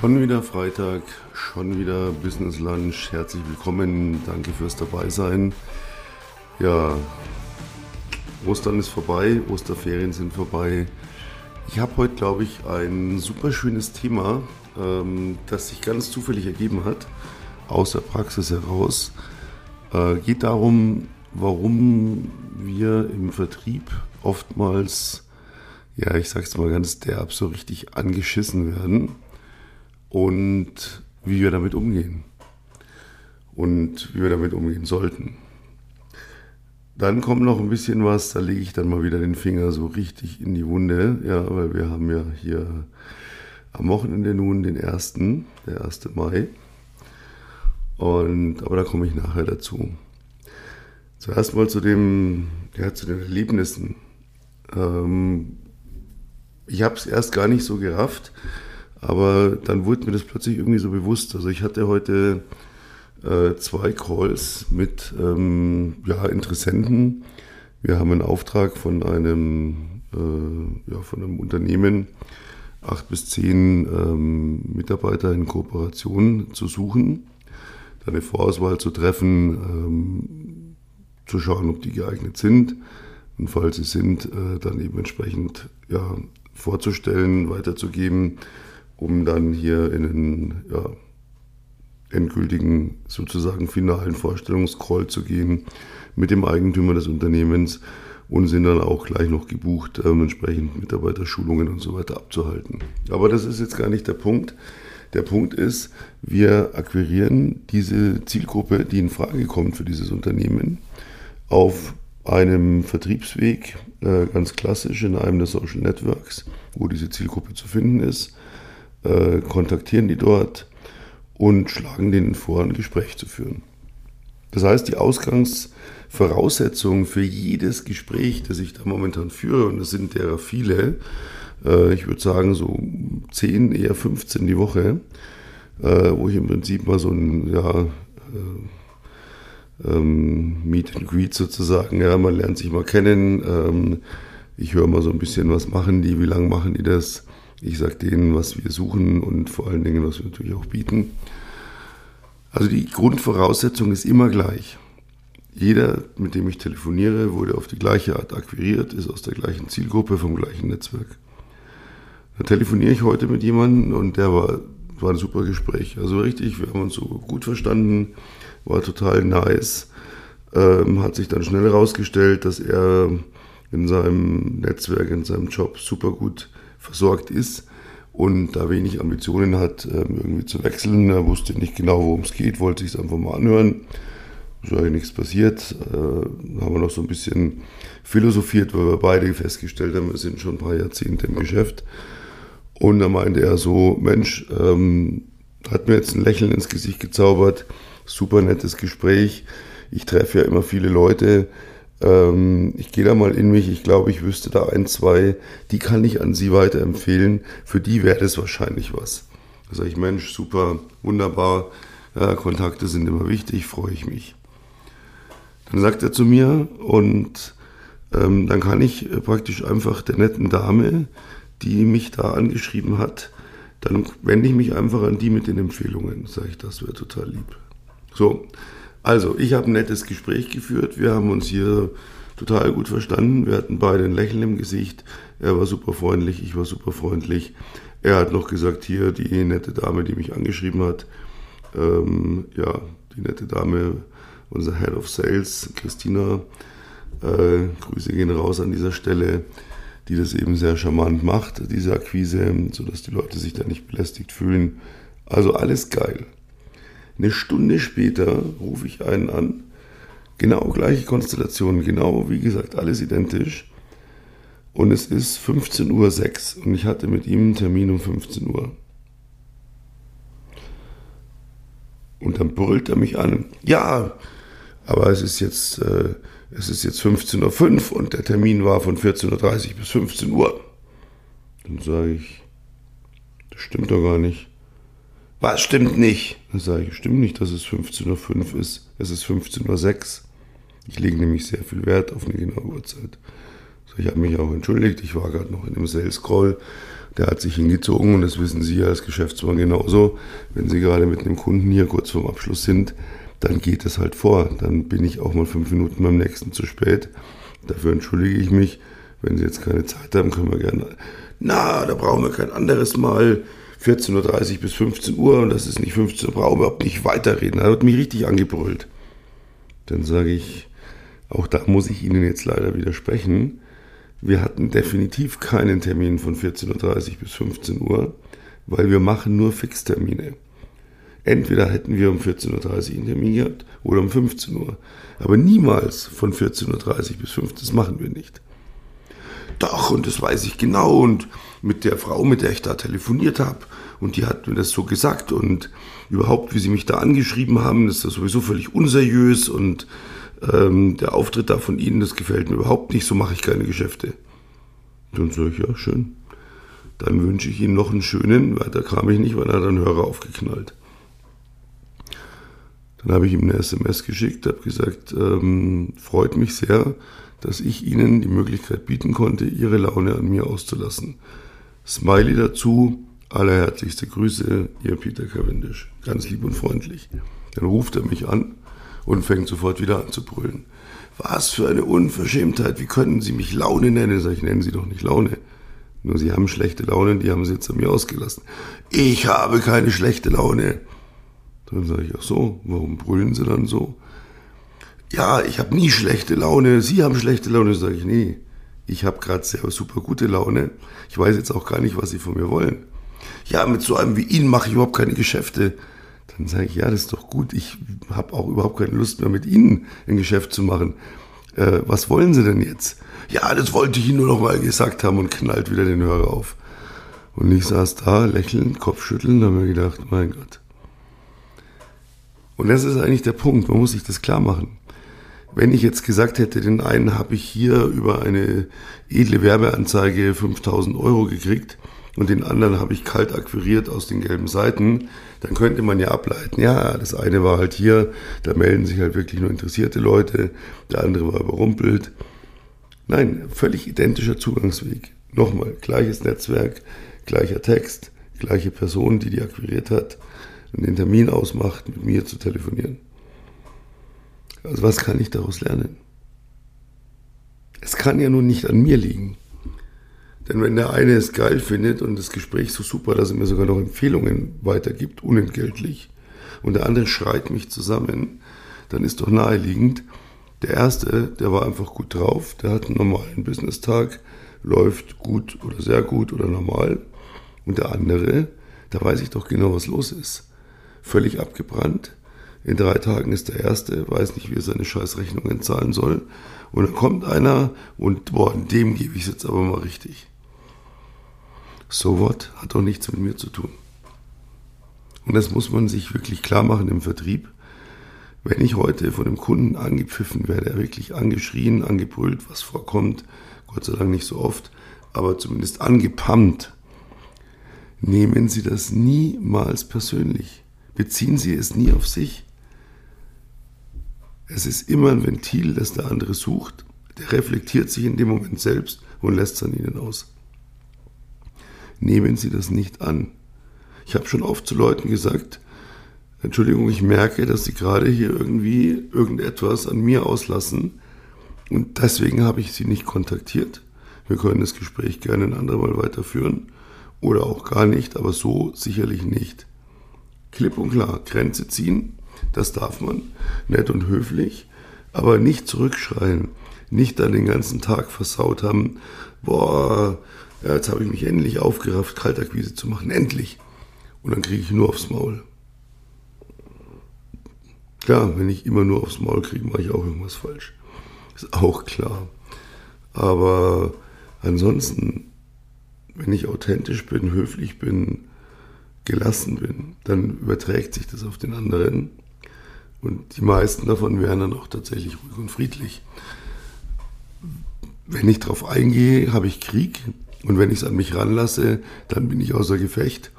Schon wieder Freitag, schon wieder Business Lunch. Herzlich willkommen, danke fürs Dabeisein. Ja, Ostern ist vorbei, Osterferien sind vorbei. Ich habe heute, glaube ich, ein super schönes Thema, ähm, das sich ganz zufällig ergeben hat, aus der Praxis heraus. Äh, geht darum, warum wir im Vertrieb oftmals, ja, ich sag's mal ganz derb, so richtig angeschissen werden und wie wir damit umgehen und wie wir damit umgehen sollten. Dann kommt noch ein bisschen was, da lege ich dann mal wieder den Finger so richtig in die Wunde, ja, weil wir haben ja hier am Wochenende nun den 1., der 1. Mai. Und, aber da komme ich nachher dazu. Zuerst mal zu dem, ja, zu den Erlebnissen. Ähm, ich habe es erst gar nicht so gerafft, aber dann wurde mir das plötzlich irgendwie so bewusst. Also ich hatte heute äh, zwei Calls mit ähm, ja, Interessenten. Wir haben einen Auftrag von einem, äh, ja, von einem Unternehmen, acht bis zehn ähm, Mitarbeiter in Kooperation zu suchen, dann eine Vorauswahl zu treffen, ähm, zu schauen, ob die geeignet sind und falls sie sind, äh, dann eben entsprechend ja, vorzustellen, weiterzugeben um dann hier in den ja, endgültigen, sozusagen finalen Vorstellungscall zu gehen mit dem Eigentümer des Unternehmens und sind dann auch gleich noch gebucht, ähm, entsprechend Mitarbeiterschulungen und so weiter abzuhalten. Aber das ist jetzt gar nicht der Punkt. Der Punkt ist, wir akquirieren diese Zielgruppe, die in Frage kommt für dieses Unternehmen, auf einem Vertriebsweg, äh, ganz klassisch in einem der Social Networks, wo diese Zielgruppe zu finden ist äh, kontaktieren die dort und schlagen denen vor, ein Gespräch zu führen. Das heißt, die Ausgangsvoraussetzungen für jedes Gespräch, das ich da momentan führe, und das sind derer viele, äh, ich würde sagen so 10, eher 15 die Woche, äh, wo ich im Prinzip mal so ein ja, äh, ähm, Meet and Greet sozusagen, ja, man lernt sich mal kennen, ähm, ich höre mal so ein bisschen, was machen die, wie lange machen die das, ich sage denen, was wir suchen und vor allen Dingen, was wir natürlich auch bieten. Also die Grundvoraussetzung ist immer gleich. Jeder, mit dem ich telefoniere, wurde auf die gleiche Art akquiriert, ist aus der gleichen Zielgruppe, vom gleichen Netzwerk. Da telefoniere ich heute mit jemandem und der war, war ein super Gespräch. Also richtig, wir haben uns so gut verstanden, war total nice. Ähm, hat sich dann schnell herausgestellt, dass er in seinem Netzwerk, in seinem Job super gut versorgt ist und da wenig Ambitionen hat, ähm, irgendwie zu wechseln. Er wusste nicht genau, worum es geht, wollte sich einfach mal anhören. Ist eigentlich nichts passiert. Äh, haben wir noch so ein bisschen philosophiert, weil wir beide festgestellt haben, wir sind schon ein paar Jahrzehnte im Geschäft. Und da meinte er so, Mensch, ähm, hat mir jetzt ein Lächeln ins Gesicht gezaubert, super nettes Gespräch. Ich treffe ja immer viele Leute, ähm, ich gehe da mal in mich, ich glaube, ich wüsste da ein, zwei, die kann ich an Sie weiterempfehlen. Für die wäre das wahrscheinlich was. Da sage ich, Mensch, super, wunderbar, ja, Kontakte sind immer wichtig, freue ich mich. Dann sagt er zu mir und ähm, dann kann ich äh, praktisch einfach der netten Dame, die mich da angeschrieben hat, dann wende ich mich einfach an die mit den Empfehlungen. Sage ich, das wäre total lieb. So, also, ich habe ein nettes Gespräch geführt. Wir haben uns hier total gut verstanden. Wir hatten beide ein Lächeln im Gesicht. Er war super freundlich, ich war super freundlich. Er hat noch gesagt, hier die nette Dame, die mich angeschrieben hat. Ähm, ja, die nette Dame, unser Head of Sales, Christina. Äh, Grüße gehen raus an dieser Stelle, die das eben sehr charmant macht, diese Akquise, sodass die Leute sich da nicht belästigt fühlen. Also alles geil. Eine Stunde später rufe ich einen an. Genau gleiche Konstellation, genau wie gesagt, alles identisch. Und es ist 15.06 Uhr und ich hatte mit ihm einen Termin um 15 Uhr. Und dann brüllt er mich an. Ja, aber es ist jetzt, äh, es ist jetzt 15.05 Uhr und der Termin war von 14.30 Uhr bis 15 Uhr. Dann sage ich, das stimmt doch gar nicht. Was stimmt nicht? Dann sage ich, stimmt nicht, dass es 15.05 Uhr ist. Es ist 15.06 Uhr. Ich lege nämlich sehr viel Wert auf eine genaue Uhrzeit. Ich habe mich auch entschuldigt, ich war gerade noch in einem Sales Call, der hat sich hingezogen und das wissen Sie als Geschäftsmann genauso. Wenn Sie gerade mit einem Kunden hier kurz vorm Abschluss sind, dann geht es halt vor. Dann bin ich auch mal fünf Minuten beim nächsten zu spät. Dafür entschuldige ich mich. Wenn Sie jetzt keine Zeit haben, können wir gerne. Na, da brauchen wir kein anderes Mal. 14.30 Uhr bis 15 Uhr und das ist nicht 15 Uhr, brauchen wir überhaupt nicht weiterreden. Er hat mich richtig angebrüllt. Dann sage ich, auch da muss ich Ihnen jetzt leider widersprechen. Wir hatten definitiv keinen Termin von 14.30 Uhr bis 15 Uhr, weil wir machen nur Fixtermine. Entweder hätten wir um 14.30 Uhr einen Termin gehabt oder um 15 Uhr. Aber niemals von 14.30 Uhr bis 15 Uhr, das machen wir nicht. Doch, und das weiß ich genau. Und mit der Frau, mit der ich da telefoniert habe, und die hat mir das so gesagt. Und überhaupt, wie sie mich da angeschrieben haben, ist das sowieso völlig unseriös. Und ähm, der Auftritt da von Ihnen, das gefällt mir überhaupt nicht, so mache ich keine Geschäfte. Dann sage ich, ja, schön. Dann wünsche ich Ihnen noch einen schönen, weiter kam ich nicht, weil er einen Hörer aufgeknallt. Dann habe ich ihm eine SMS geschickt, habe gesagt, ähm, freut mich sehr, dass ich Ihnen die Möglichkeit bieten konnte, Ihre Laune an mir auszulassen. Smiley dazu, allerherzlichste Grüße, Ihr Peter Cavendish. Ganz lieb und freundlich. Dann ruft er mich an und fängt sofort wieder an zu brüllen. Was für eine Unverschämtheit, wie können Sie mich Laune nennen? Sag ich, nennen Sie doch nicht Laune. Nur Sie haben schlechte Laune, die haben Sie jetzt an mir ausgelassen. Ich habe keine schlechte Laune. Dann sage ich, ach so, warum brüllen Sie dann so? Ja, ich habe nie schlechte Laune, Sie haben schlechte Laune. Sage ich, nee, ich habe gerade sehr super gute Laune. Ich weiß jetzt auch gar nicht, was Sie von mir wollen. Ja, mit so einem wie Ihnen mache ich überhaupt keine Geschäfte. Dann sage ich, ja, das ist doch gut. Ich habe auch überhaupt keine Lust mehr mit Ihnen ein Geschäft zu machen. Äh, was wollen Sie denn jetzt? Ja, das wollte ich Ihnen nur noch mal gesagt haben und knallt wieder den Hörer auf. Und ich saß da, lächelnd, Kopfschütteln, habe mir gedacht, mein Gott. Und das ist eigentlich der Punkt, man muss sich das klar machen. Wenn ich jetzt gesagt hätte, den einen habe ich hier über eine edle Werbeanzeige 5000 Euro gekriegt, und den anderen habe ich kalt akquiriert aus den gelben Seiten, dann könnte man ja ableiten, ja, das eine war halt hier, da melden sich halt wirklich nur interessierte Leute, der andere war überrumpelt. Nein, völlig identischer Zugangsweg. Nochmal, gleiches Netzwerk, gleicher Text, gleiche Person, die die akquiriert hat und den Termin ausmacht, mit mir zu telefonieren. Also was kann ich daraus lernen? Es kann ja nun nicht an mir liegen. Denn wenn der eine es geil findet und das Gespräch so super, dass er mir sogar noch Empfehlungen weitergibt, unentgeltlich, und der andere schreit mich zusammen, dann ist doch naheliegend, der erste, der war einfach gut drauf, der hat einen normalen Business-Tag, läuft gut oder sehr gut oder normal. Und der andere, da weiß ich doch genau, was los ist. Völlig abgebrannt. In drei Tagen ist der erste, weiß nicht, wie er seine Scheißrechnungen zahlen soll. Und dann kommt einer und, boah, dem gebe ich es jetzt aber mal richtig so what hat doch nichts mit mir zu tun. Und das muss man sich wirklich klar machen im Vertrieb. Wenn ich heute von dem Kunden angepfiffen werde, wirklich angeschrien, angebrüllt, was vorkommt, Gott sei Dank nicht so oft, aber zumindest angepammt, nehmen Sie das niemals persönlich. Beziehen Sie es nie auf sich. Es ist immer ein Ventil, das der andere sucht. Der reflektiert sich in dem Moment selbst und lässt es an Ihnen aus nehmen Sie das nicht an. Ich habe schon oft zu Leuten gesagt, Entschuldigung, ich merke, dass Sie gerade hier irgendwie irgendetwas an mir auslassen und deswegen habe ich Sie nicht kontaktiert. Wir können das Gespräch gerne ein andermal weiterführen oder auch gar nicht, aber so sicherlich nicht. Klipp und klar, Grenze ziehen, das darf man, nett und höflich, aber nicht zurückschreien, nicht dann den ganzen Tag versaut haben, boah, jetzt habe ich mich endlich aufgerafft, Kaltakquise zu machen. Endlich. Und dann kriege ich nur aufs Maul. Klar, wenn ich immer nur aufs Maul kriege, mache ich auch irgendwas falsch. Ist auch klar. Aber ansonsten, wenn ich authentisch bin, höflich bin, gelassen bin, dann überträgt sich das auf den anderen. Und die meisten davon wären dann auch tatsächlich ruhig und friedlich. Wenn ich darauf eingehe, habe ich Krieg, und wenn ich es an mich ranlasse, dann bin ich außer Gefecht.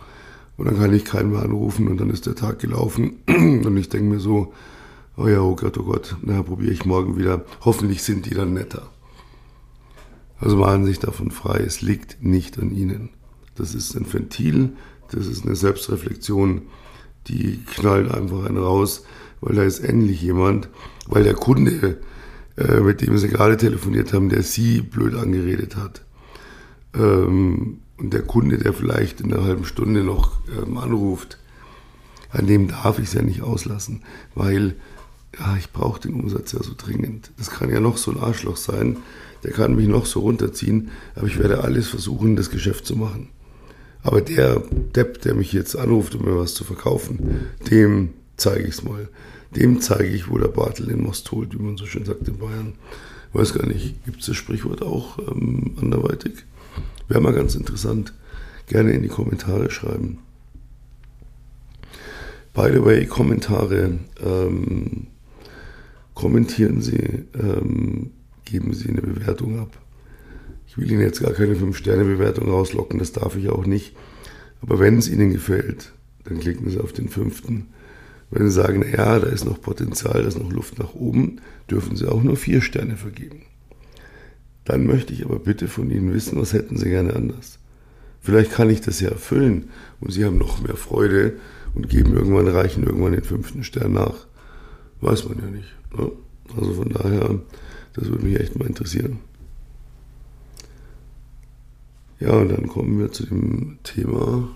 Und dann kann ich keinen mehr anrufen und dann ist der Tag gelaufen. Und ich denke mir so, oh ja, oh Gott, oh Gott, na, probiere ich morgen wieder. Hoffentlich sind die dann netter. Also machen sich davon frei, es liegt nicht an Ihnen. Das ist ein Ventil, das ist eine Selbstreflexion, die knallt einfach einen raus, weil da ist endlich jemand, weil der Kunde, äh, mit dem Sie gerade telefoniert haben, der Sie blöd angeredet hat. Ähm, und der Kunde, der vielleicht in einer halben Stunde noch ähm, anruft, an dem darf ich es ja nicht auslassen, weil ja, ich brauche den Umsatz ja so dringend. Das kann ja noch so ein Arschloch sein, der kann mich noch so runterziehen, aber ich werde alles versuchen, das Geschäft zu machen. Aber der Depp, der mich jetzt anruft, um mir was zu verkaufen, dem zeige ich es mal. Dem zeige ich, wo der Bartel in Most holt, wie man so schön sagt in Bayern. Ich weiß gar nicht, gibt es das Sprichwort auch ähm, anderweitig? Wäre mal ganz interessant. Gerne in die Kommentare schreiben. By the way, Kommentare. Ähm, kommentieren Sie, ähm, geben Sie eine Bewertung ab. Ich will Ihnen jetzt gar keine 5-Sterne-Bewertung rauslocken, das darf ich auch nicht. Aber wenn es Ihnen gefällt, dann klicken Sie auf den fünften. Wenn Sie sagen, naja, da ist noch Potenzial, da ist noch Luft nach oben, dürfen Sie auch nur vier Sterne vergeben. Dann möchte ich aber bitte von Ihnen wissen, was hätten Sie gerne anders. Vielleicht kann ich das ja erfüllen und Sie haben noch mehr Freude und geben irgendwann, reichen irgendwann den fünften Stern nach. Weiß man ja nicht. Ne? Also von daher, das würde mich echt mal interessieren. Ja, und dann kommen wir zu dem Thema.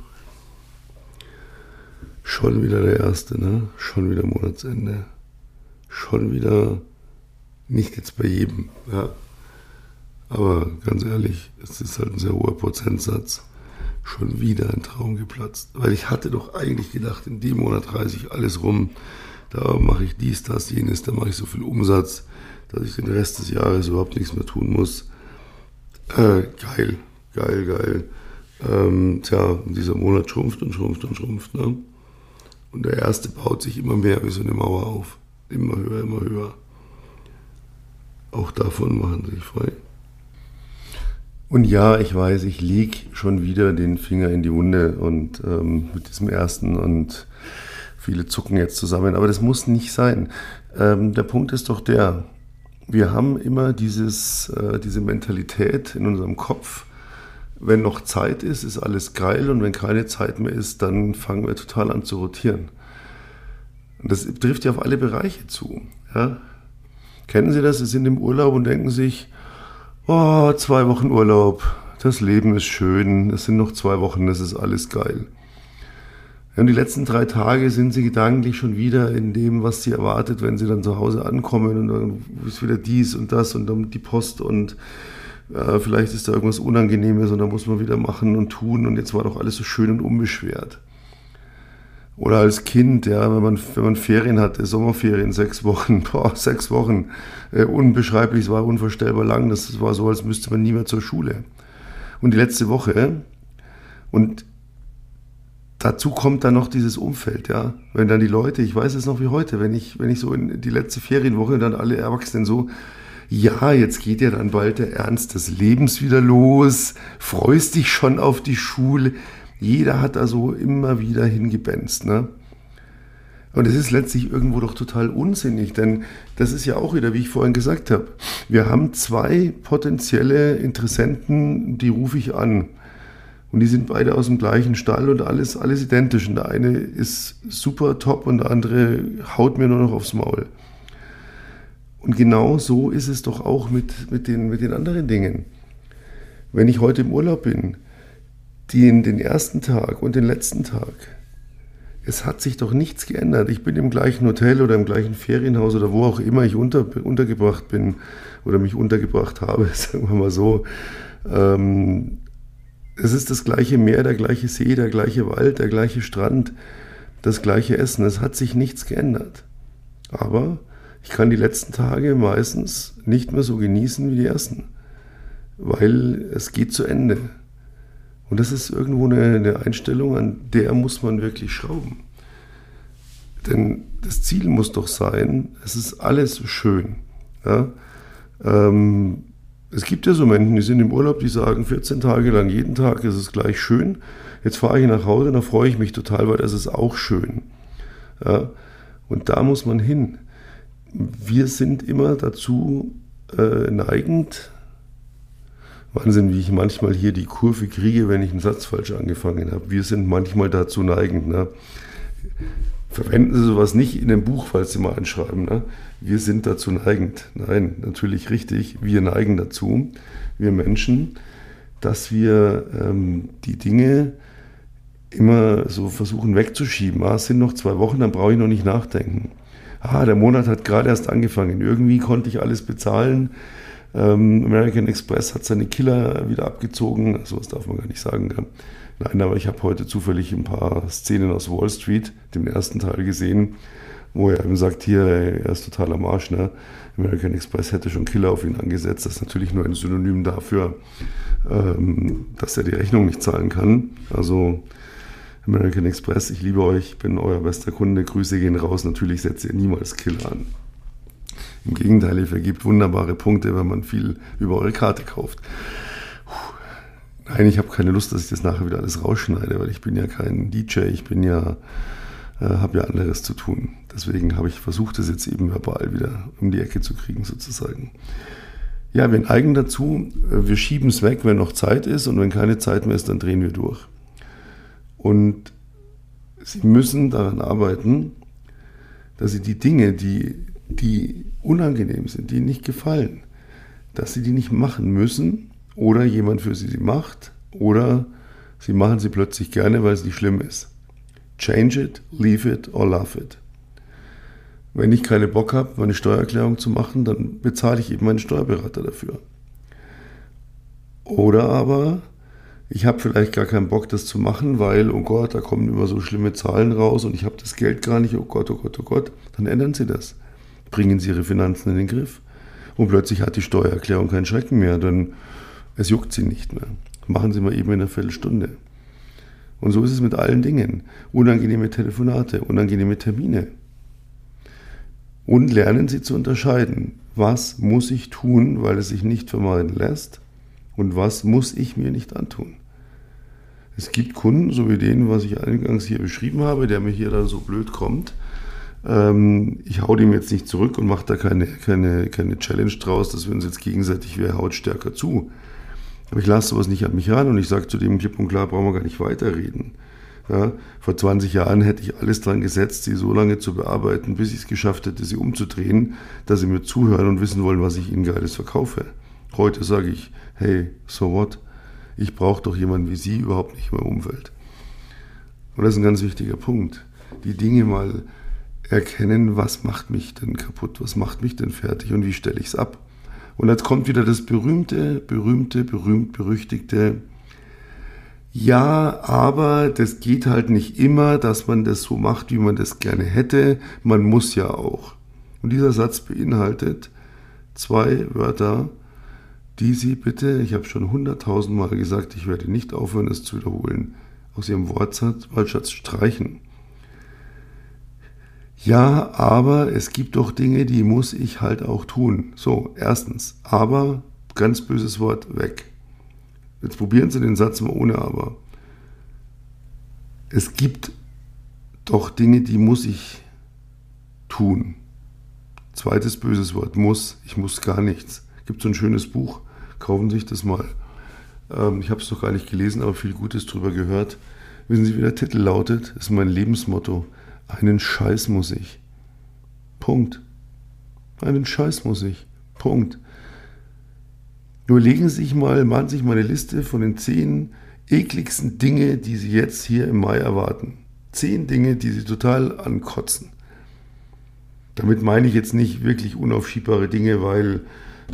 Schon wieder der erste, ne? Schon wieder Monatsende. Schon wieder, nicht jetzt bei jedem, ja. Aber ganz ehrlich, es ist halt ein sehr hoher Prozentsatz. Schon wieder ein Traum geplatzt. Weil ich hatte doch eigentlich gedacht, in dem Monat reise ich alles rum. Da mache ich dies, das, jenes, da mache ich so viel Umsatz, dass ich den Rest des Jahres überhaupt nichts mehr tun muss. Äh, geil, geil, geil. Ähm, tja, dieser Monat schrumpft und schrumpft und schrumpft. Ne? Und der erste baut sich immer mehr wie so eine Mauer auf. Immer höher, immer höher. Auch davon machen sie sich frei. Und ja, ich weiß, ich lege schon wieder den Finger in die Wunde und ähm, mit diesem ersten und viele zucken jetzt zusammen, aber das muss nicht sein. Ähm, der Punkt ist doch der, wir haben immer dieses, äh, diese Mentalität in unserem Kopf, wenn noch Zeit ist, ist alles geil und wenn keine Zeit mehr ist, dann fangen wir total an zu rotieren. Und das trifft ja auf alle Bereiche zu. Ja? Kennen Sie das? Sie sind im Urlaub und denken sich, oh, zwei Wochen Urlaub, das Leben ist schön, es sind noch zwei Wochen, das ist alles geil. Und die letzten drei Tage sind sie gedanklich schon wieder in dem, was sie erwartet, wenn sie dann zu Hause ankommen und dann ist wieder dies und das und dann die Post und äh, vielleicht ist da irgendwas Unangenehmes und dann muss man wieder machen und tun und jetzt war doch alles so schön und unbeschwert. Oder als Kind, ja, wenn man, wenn man Ferien hatte, Sommerferien, sechs Wochen, boah, sechs Wochen, äh, unbeschreiblich, es war unvorstellbar lang, das war so, als müsste man nie mehr zur Schule. Und die letzte Woche, und dazu kommt dann noch dieses Umfeld, ja. Wenn dann die Leute, ich weiß es noch wie heute, wenn ich, wenn ich so in die letzte Ferienwoche dann alle Erwachsenen so, ja, jetzt geht ja dann bald der Ernst des Lebens wieder los, freust dich schon auf die Schule. Jeder hat da so immer wieder hingebenzt, ne? Und es ist letztlich irgendwo doch total unsinnig, denn das ist ja auch wieder, wie ich vorhin gesagt habe, wir haben zwei potenzielle Interessenten, die rufe ich an. Und die sind beide aus dem gleichen Stall und alles, alles identisch. Und der eine ist super top und der andere haut mir nur noch aufs Maul. Und genau so ist es doch auch mit, mit, den, mit den anderen Dingen. Wenn ich heute im Urlaub bin, den, den ersten Tag und den letzten Tag, es hat sich doch nichts geändert. Ich bin im gleichen Hotel oder im gleichen Ferienhaus oder wo auch immer ich unter, untergebracht bin oder mich untergebracht habe, sagen wir mal so. Ähm, es ist das gleiche Meer, der gleiche See, der gleiche Wald, der gleiche Strand, das gleiche Essen. Es hat sich nichts geändert. Aber ich kann die letzten Tage meistens nicht mehr so genießen wie die ersten, weil es geht zu Ende. Und das ist irgendwo eine, eine Einstellung, an der muss man wirklich schrauben. Denn das Ziel muss doch sein, es ist alles schön. Ja? Ähm, es gibt ja so Menschen, die sind im Urlaub, die sagen 14 Tage lang, jeden Tag ist es gleich schön. Jetzt fahre ich nach Hause, da freue ich mich total, weil das ist auch schön. Ja, und da muss man hin. Wir sind immer dazu äh, neigend, Wahnsinn, wie ich manchmal hier die Kurve kriege, wenn ich einen Satz falsch angefangen habe. Wir sind manchmal dazu neigend. Ne? Verwenden Sie sowas nicht in dem Buch, falls Sie mal einschreiben. Ne? Wir sind dazu neigend. Nein, natürlich richtig. Wir neigen dazu, wir Menschen, dass wir ähm, die Dinge immer so versuchen wegzuschieben. Ah, es sind noch zwei Wochen, dann brauche ich noch nicht nachdenken. Ah, der Monat hat gerade erst angefangen. Irgendwie konnte ich alles bezahlen. Ähm, American Express hat seine Killer wieder abgezogen. So was darf man gar nicht sagen. Nein, aber ich habe heute zufällig ein paar Szenen aus Wall Street, dem ersten Teil gesehen, wo er eben sagt, hier, er ist total am Arsch. Ne? American Express hätte schon Killer auf ihn angesetzt. Das ist natürlich nur ein Synonym dafür, ähm, dass er die Rechnung nicht zahlen kann. Also American Express, ich liebe euch, bin euer bester Kunde, Grüße gehen raus. Natürlich setzt ihr niemals Killer an. Im Gegenteil, ihr vergibt wunderbare Punkte, wenn man viel über eure Karte kauft. Nein, ich habe keine Lust, dass ich das nachher wieder alles rausschneide, weil ich bin ja kein DJ, ich bin ja, äh, habe ja anderes zu tun. Deswegen habe ich versucht, das jetzt eben verbal wieder um die Ecke zu kriegen, sozusagen. Ja, wir neigen dazu, äh, wir schieben es weg, wenn noch Zeit ist und wenn keine Zeit mehr ist, dann drehen wir durch. Und Sie müssen daran arbeiten, dass Sie die Dinge, die die unangenehm sind, die nicht gefallen, dass sie die nicht machen müssen oder jemand für sie sie macht oder sie machen sie plötzlich gerne, weil es nicht schlimm ist. Change it, leave it or love it. Wenn ich keine Bock habe, meine Steuererklärung zu machen, dann bezahle ich eben meinen Steuerberater dafür. Oder aber ich habe vielleicht gar keinen Bock, das zu machen, weil, oh Gott, da kommen immer so schlimme Zahlen raus und ich habe das Geld gar nicht, oh Gott, oh Gott, oh Gott, dann ändern Sie das bringen Sie Ihre Finanzen in den Griff. Und plötzlich hat die Steuererklärung keinen Schrecken mehr, denn es juckt Sie nicht mehr. Machen Sie mal eben in einer Viertelstunde. Und so ist es mit allen Dingen. Unangenehme Telefonate, unangenehme Termine. Und lernen Sie zu unterscheiden, was muss ich tun, weil es sich nicht vermeiden lässt und was muss ich mir nicht antun. Es gibt Kunden, so wie den, was ich eingangs hier beschrieben habe, der mir hier dann so blöd kommt, ähm, ich hau dem jetzt nicht zurück und mache da keine, keine, keine Challenge draus, dass wir uns jetzt gegenseitig, wer haut stärker zu. Aber ich lasse sowas nicht an mich ran und ich sage zu dem klipp und klar, brauchen wir gar nicht weiterreden. Ja, vor 20 Jahren hätte ich alles dran gesetzt, sie so lange zu bearbeiten, bis ich es geschafft hätte, sie umzudrehen, dass sie mir zuhören und wissen wollen, was ich ihnen Geiles verkaufe. Heute sage ich, hey, so what? Ich brauche doch jemanden wie Sie überhaupt nicht mehr im Umfeld. Und das ist ein ganz wichtiger Punkt. Die Dinge mal erkennen, was macht mich denn kaputt, was macht mich denn fertig und wie stelle ich es ab. Und jetzt kommt wieder das berühmte, berühmte, berühmt, berüchtigte, ja, aber das geht halt nicht immer, dass man das so macht, wie man das gerne hätte. Man muss ja auch. Und dieser Satz beinhaltet zwei Wörter, die Sie bitte, ich habe schon hunderttausendmal gesagt, ich werde nicht aufhören, es zu wiederholen, aus Ihrem Wortschatz streichen. Ja, aber es gibt doch Dinge, die muss ich halt auch tun. So, erstens, aber, ganz böses Wort, weg. Jetzt probieren Sie den Satz mal ohne aber. Es gibt doch Dinge, die muss ich tun. Zweites böses Wort, muss. Ich muss gar nichts. Gibt so ein schönes Buch, kaufen Sie sich das mal. Ähm, ich habe es noch gar nicht gelesen, aber viel Gutes drüber gehört. Wissen Sie, wie der Titel lautet? Das ist mein Lebensmotto. Einen Scheiß muss ich. Punkt. Einen Scheiß muss ich. Punkt. Nur legen Sie sich mal, machen Sie sich mal eine Liste von den zehn ekligsten Dinge, die Sie jetzt hier im Mai erwarten. Zehn Dinge, die Sie total ankotzen. Damit meine ich jetzt nicht wirklich unaufschiebbare Dinge, weil,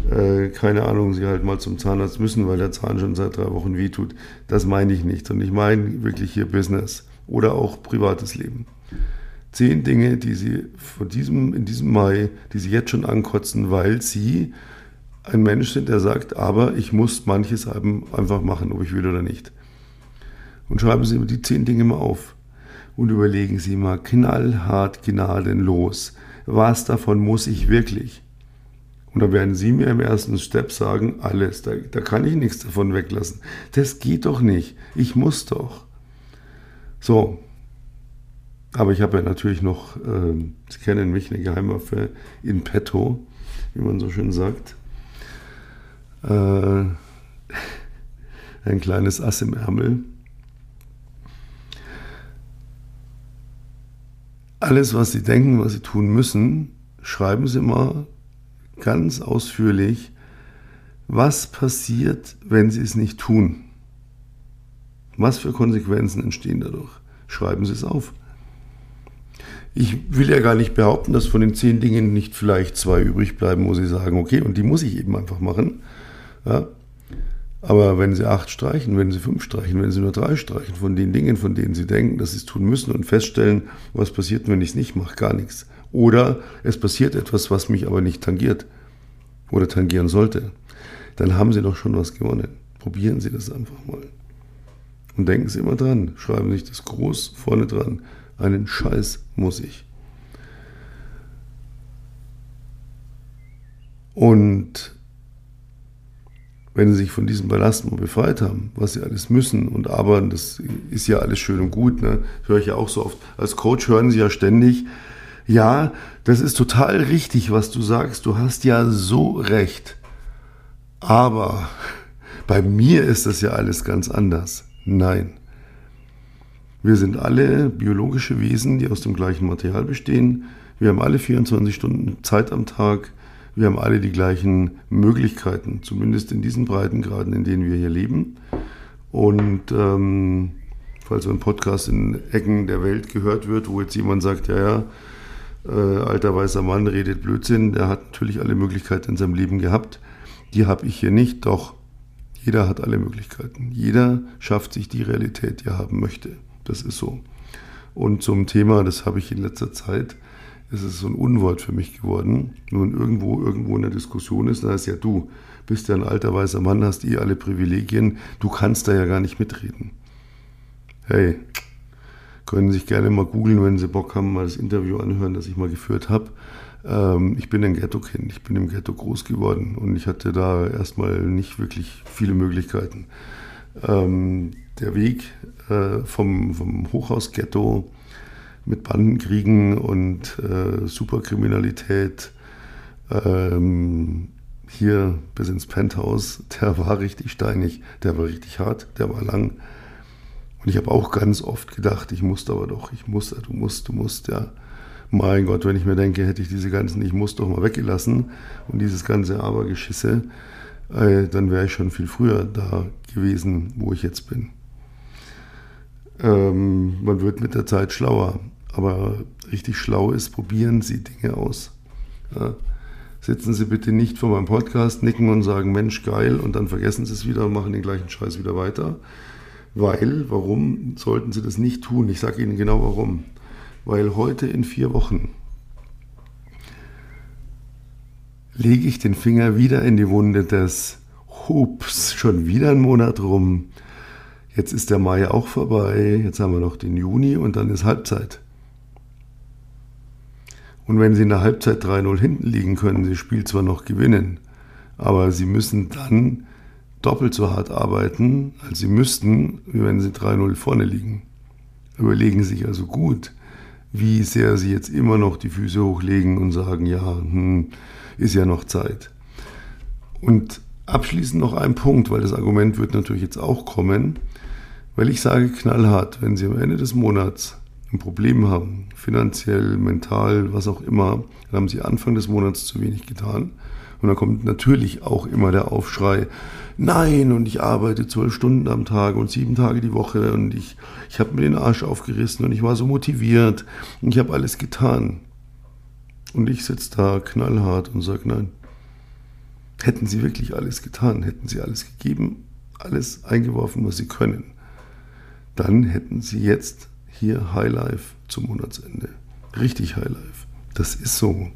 äh, keine Ahnung, Sie halt mal zum Zahnarzt müssen, weil der Zahn schon seit drei Wochen wehtut. Das meine ich nicht. Und ich meine wirklich hier Business oder auch privates Leben zehn Dinge, die Sie von diesem, in diesem Mai, die Sie jetzt schon ankotzen, weil Sie ein Mensch sind, der sagt, aber ich muss manches einfach machen, ob ich will oder nicht. Und schreiben Sie die zehn Dinge mal auf und überlegen Sie mal knallhart, gnadenlos, was davon muss ich wirklich? Und da werden Sie mir im ersten Step sagen, alles, da, da kann ich nichts davon weglassen. Das geht doch nicht. Ich muss doch. So, aber ich habe ja natürlich noch, äh, Sie kennen mich, eine Geheimwaffe in petto, wie man so schön sagt. Äh, ein kleines Ass im Ärmel. Alles, was Sie denken, was Sie tun müssen, schreiben Sie mal ganz ausführlich, was passiert, wenn Sie es nicht tun. Was für Konsequenzen entstehen dadurch? Schreiben Sie es auf. Ich will ja gar nicht behaupten, dass von den zehn Dingen nicht vielleicht zwei übrig bleiben, wo Sie sagen, okay, und die muss ich eben einfach machen. Ja? Aber wenn Sie acht streichen, wenn Sie fünf streichen, wenn Sie nur drei streichen von den Dingen, von denen Sie denken, dass Sie es tun müssen und feststellen, was passiert, wenn ich es nicht mache, gar nichts. Oder es passiert etwas, was mich aber nicht tangiert oder tangieren sollte, dann haben Sie doch schon was gewonnen. Probieren Sie das einfach mal. Und denken Sie immer dran, schreiben Sie sich das groß vorne dran. Einen Scheiß muss ich. Und wenn sie sich von diesem Ballast mal befreit haben, was sie alles müssen und arbeiten, das ist ja alles schön und gut, ne? höre ich ja auch so oft. Als Coach hören sie ja ständig, ja, das ist total richtig, was du sagst, du hast ja so recht. Aber bei mir ist das ja alles ganz anders. Nein. Wir sind alle biologische Wesen, die aus dem gleichen Material bestehen. Wir haben alle 24 Stunden Zeit am Tag wir haben alle die gleichen Möglichkeiten, zumindest in diesen Breitengraden, in denen wir hier leben. Und ähm, falls ein Podcast in Ecken der Welt gehört wird, wo jetzt jemand sagt, ja, ja, äh, alter weißer Mann redet Blödsinn, der hat natürlich alle Möglichkeiten in seinem Leben gehabt. Die habe ich hier nicht, doch jeder hat alle Möglichkeiten. Jeder schafft sich die Realität, die er haben möchte. Das ist so. Und zum Thema, das habe ich in letzter Zeit es ist so ein Unwort für mich geworden. Nun irgendwo, irgendwo in der Diskussion ist, da heißt ja du, bist ja ein alter weißer Mann, hast eh alle Privilegien, du kannst da ja gar nicht mitreden. Hey, können sich gerne mal googeln, wenn Sie Bock haben, mal das Interview anhören, das ich mal geführt habe. Ähm, ich bin ein Ghetto-Kind, ich bin im Ghetto groß geworden und ich hatte da erstmal nicht wirklich viele Möglichkeiten. Ähm, der Weg äh, vom, vom Hochhaus-Ghetto mit Bandenkriegen und äh, Superkriminalität ähm, hier bis ins Penthouse, der war richtig steinig, der war richtig hart, der war lang. Und ich habe auch ganz oft gedacht, ich musste aber doch, ich muss, du musst, du musst, ja. Mein Gott, wenn ich mir denke, hätte ich diese ganzen Ich muss doch mal weggelassen und dieses ganze Abergeschisse, äh, dann wäre ich schon viel früher da gewesen, wo ich jetzt bin. Ähm, man wird mit der Zeit schlauer. Aber richtig schlau ist, probieren Sie Dinge aus. Ja. Sitzen Sie bitte nicht vor meinem Podcast, nicken und sagen, Mensch, geil, und dann vergessen Sie es wieder und machen den gleichen Scheiß wieder weiter. Weil, warum sollten Sie das nicht tun? Ich sage Ihnen genau warum. Weil heute in vier Wochen lege ich den Finger wieder in die Wunde des Hups, schon wieder ein Monat rum. Jetzt ist der Mai auch vorbei, jetzt haben wir noch den Juni und dann ist Halbzeit. Und wenn sie in der Halbzeit 3-0 hinten liegen, können sie das Spiel zwar noch gewinnen, aber sie müssen dann doppelt so hart arbeiten, als sie müssten, wie wenn sie 3-0 vorne liegen. Überlegen sich also gut, wie sehr sie jetzt immer noch die Füße hochlegen und sagen, ja, hm, ist ja noch Zeit. Und abschließend noch ein Punkt, weil das Argument wird natürlich jetzt auch kommen, weil ich sage knallhart, wenn Sie am Ende des Monats ein Problem haben, finanziell, mental, was auch immer, dann haben sie Anfang des Monats zu wenig getan. Und dann kommt natürlich auch immer der Aufschrei, nein, und ich arbeite zwölf Stunden am Tag und sieben Tage die Woche und ich, ich habe mir den Arsch aufgerissen und ich war so motiviert und ich habe alles getan. Und ich sitze da knallhart und sage, nein, hätten sie wirklich alles getan, hätten sie alles gegeben, alles eingeworfen, was sie können, dann hätten sie jetzt hier Highlife zum Monatsende. Richtig Highlife. Das ist so.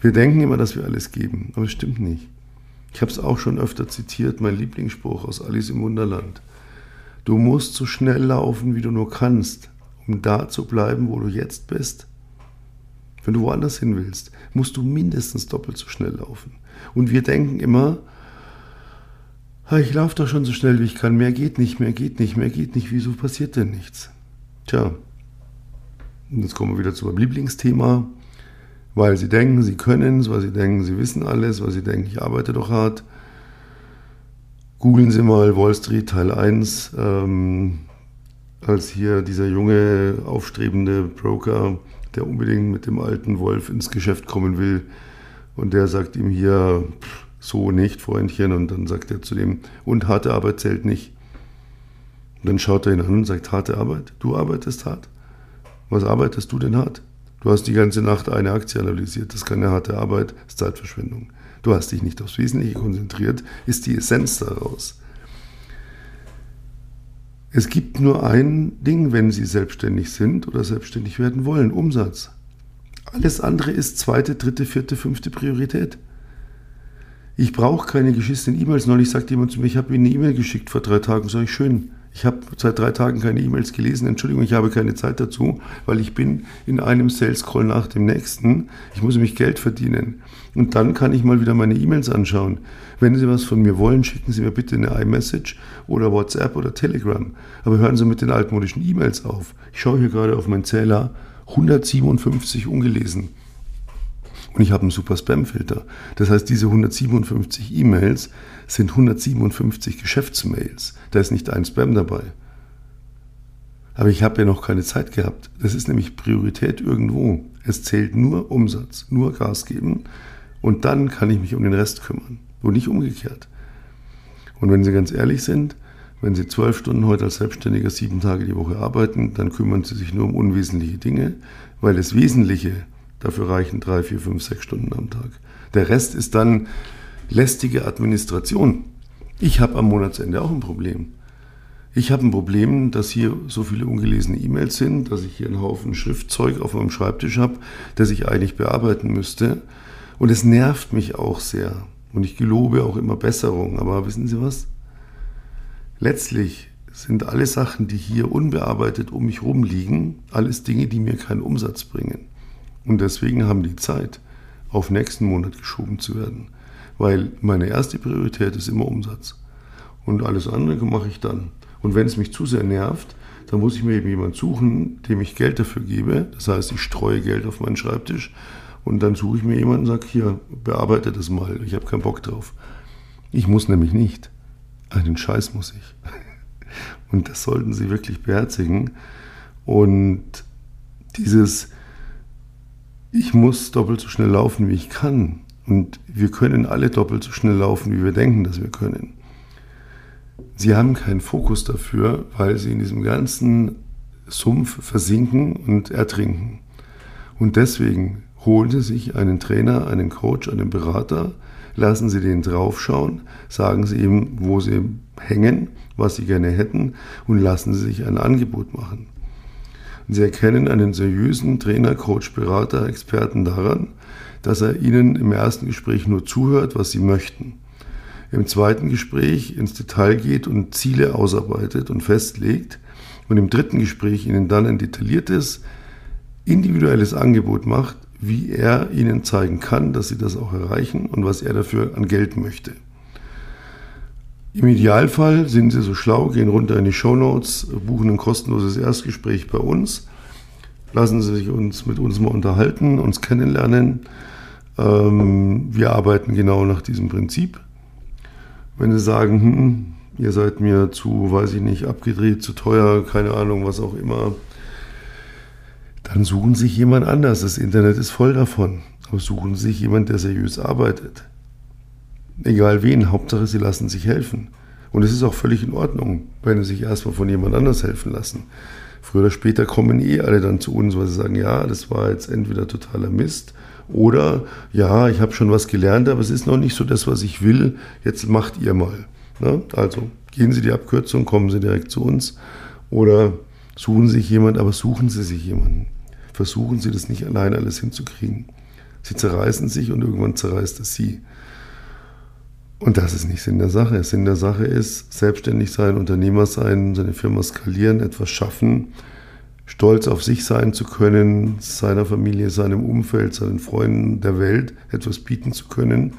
Wir denken immer, dass wir alles geben, aber es stimmt nicht. Ich habe es auch schon öfter zitiert, mein Lieblingsspruch aus Alice im Wunderland. Du musst so schnell laufen, wie du nur kannst, um da zu bleiben, wo du jetzt bist. Wenn du woanders hin willst, musst du mindestens doppelt so schnell laufen. Und wir denken immer, ich laufe doch schon so schnell, wie ich kann, mehr geht nicht, mehr geht nicht, mehr geht nicht, wieso passiert denn nichts? Tja, und jetzt kommen wir wieder zu meinem Lieblingsthema, weil sie denken, sie können es, weil sie denken, sie wissen alles, weil sie denken, ich arbeite doch hart. Googeln Sie mal Wall Street Teil 1, ähm, als hier dieser junge, aufstrebende Broker, der unbedingt mit dem alten Wolf ins Geschäft kommen will, und der sagt ihm hier, so nicht, Freundchen, und dann sagt er zu dem, und harte Arbeit zählt nicht. Und dann schaut er ihn an und sagt, harte Arbeit? Du arbeitest hart? Was arbeitest du denn hart? Du hast die ganze Nacht eine Aktie analysiert. Das ist keine harte Arbeit, das ist Zeitverschwendung. Du hast dich nicht aufs Wesentliche konzentriert, ist die Essenz daraus. Es gibt nur ein Ding, wenn Sie selbstständig sind oder selbstständig werden wollen, Umsatz. Alles andere ist zweite, dritte, vierte, fünfte Priorität. Ich brauche keine geschissenen E-Mails. Neulich sagt jemand zu mir, ich habe Ihnen eine E-Mail geschickt vor drei Tagen. Sag ich, schön. Ich habe seit drei Tagen keine E-Mails gelesen. Entschuldigung, ich habe keine Zeit dazu, weil ich bin in einem Sales Call nach dem nächsten. Ich muss nämlich Geld verdienen. Und dann kann ich mal wieder meine E-Mails anschauen. Wenn Sie was von mir wollen, schicken Sie mir bitte eine iMessage oder WhatsApp oder Telegram. Aber hören Sie mit den altmodischen E-Mails auf. Ich schaue hier gerade auf meinen Zähler. 157 ungelesen. Und ich habe einen super Spam-Filter. Das heißt, diese 157 E-Mails sind 157 Geschäftsmails. Da ist nicht ein Spam dabei. Aber ich habe ja noch keine Zeit gehabt. Das ist nämlich Priorität irgendwo. Es zählt nur Umsatz, nur Gas geben. Und dann kann ich mich um den Rest kümmern. Und nicht umgekehrt. Und wenn Sie ganz ehrlich sind, wenn Sie zwölf Stunden heute als Selbstständiger sieben Tage die Woche arbeiten, dann kümmern Sie sich nur um unwesentliche Dinge, weil das Wesentliche, dafür reichen drei, vier, fünf, sechs Stunden am Tag. Der Rest ist dann lästige Administration. Ich habe am Monatsende auch ein Problem. Ich habe ein Problem, dass hier so viele ungelesene E-Mails sind, dass ich hier einen Haufen Schriftzeug auf meinem Schreibtisch habe, das ich eigentlich bearbeiten müsste. Und es nervt mich auch sehr. Und ich gelobe auch immer Besserung. Aber wissen Sie was? Letztlich sind alle Sachen, die hier unbearbeitet um mich herum liegen, alles Dinge, die mir keinen Umsatz bringen. Und deswegen haben die Zeit, auf nächsten Monat geschoben zu werden. Weil meine erste Priorität ist immer Umsatz. Und alles andere mache ich dann. Und wenn es mich zu sehr nervt, dann muss ich mir eben jemanden suchen, dem ich Geld dafür gebe. Das heißt, ich streue Geld auf meinen Schreibtisch und dann suche ich mir jemanden und sage, hier, bearbeite das mal. Ich habe keinen Bock drauf. Ich muss nämlich nicht. Einen Scheiß muss ich. Und das sollten Sie wirklich beherzigen. Und dieses, ich muss doppelt so schnell laufen, wie ich kann. Und wir können alle doppelt so schnell laufen, wie wir denken, dass wir können. Sie haben keinen Fokus dafür, weil Sie in diesem ganzen Sumpf versinken und ertrinken. Und deswegen holen Sie sich einen Trainer, einen Coach, einen Berater, lassen Sie den draufschauen, sagen Sie ihm, wo Sie hängen, was Sie gerne hätten und lassen Sie sich ein Angebot machen. Sie erkennen einen seriösen Trainer, Coach, Berater, Experten daran, dass er Ihnen im ersten Gespräch nur zuhört, was Sie möchten. Im zweiten Gespräch ins Detail geht und Ziele ausarbeitet und festlegt und im dritten Gespräch Ihnen dann ein detailliertes, individuelles Angebot macht, wie er ihnen zeigen kann, dass sie das auch erreichen und was er dafür an Geld möchte. Im Idealfall sind Sie so schlau, gehen runter in die Show Notes, buchen ein kostenloses Erstgespräch bei uns, lassen Sie sich uns mit uns mal unterhalten, uns kennenlernen. Ähm, wir arbeiten genau nach diesem Prinzip. Wenn Sie sagen, hm, ihr seid mir zu, weiß ich nicht, abgedreht, zu teuer, keine Ahnung, was auch immer, dann suchen Sie sich jemand anders. Das Internet ist voll davon. Aber suchen Sie sich jemand, der seriös arbeitet. Egal wen, Hauptsache Sie lassen sich helfen. Und es ist auch völlig in Ordnung, wenn Sie sich erstmal von jemand anders helfen lassen. Früher oder später kommen eh alle dann zu uns, weil sie sagen, ja, das war jetzt entweder totaler Mist oder ja, ich habe schon was gelernt, aber es ist noch nicht so das, was ich will. Jetzt macht ihr mal. Ne? Also gehen Sie die Abkürzung, kommen Sie direkt zu uns oder suchen Sie sich jemand, aber suchen Sie sich jemanden versuchen sie das nicht allein alles hinzukriegen. Sie zerreißen sich und irgendwann zerreißt es sie. Und das ist nicht Sinn der Sache. Sinn der Sache ist, selbstständig sein, Unternehmer sein, seine Firma skalieren, etwas schaffen, stolz auf sich sein zu können, seiner Familie, seinem Umfeld, seinen Freunden der Welt etwas bieten zu können,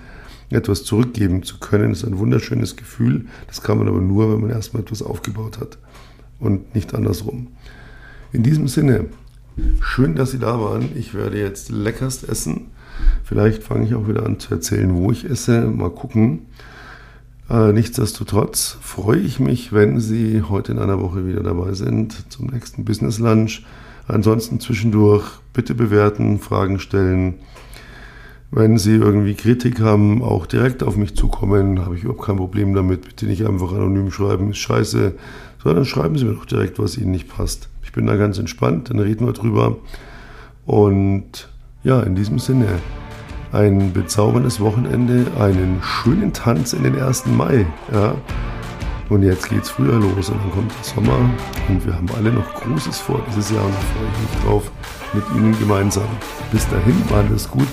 etwas zurückgeben zu können, ist ein wunderschönes Gefühl. Das kann man aber nur, wenn man erstmal etwas aufgebaut hat und nicht andersrum. In diesem Sinne, Schön, dass Sie da waren. Ich werde jetzt leckerst essen. Vielleicht fange ich auch wieder an zu erzählen, wo ich esse. Mal gucken. Äh, nichtsdestotrotz freue ich mich, wenn Sie heute in einer Woche wieder dabei sind zum nächsten Business Lunch. Ansonsten zwischendurch bitte bewerten, Fragen stellen. Wenn Sie irgendwie Kritik haben, auch direkt auf mich zukommen, habe ich überhaupt kein Problem damit. Bitte nicht einfach anonym schreiben, ist scheiße, sondern schreiben Sie mir doch direkt, was Ihnen nicht passt. Ich bin da ganz entspannt, dann reden wir drüber. Und ja, in diesem Sinne, ein bezauberndes Wochenende, einen schönen Tanz in den 1. Mai. Ja. Und jetzt geht's früher los und dann kommt der Sommer und wir haben alle noch Großes vor dieses Jahr und da freue ich mich drauf mit Ihnen gemeinsam. Bis dahin, alles gut.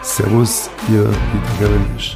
Servus, Ihr Peter Garendisch.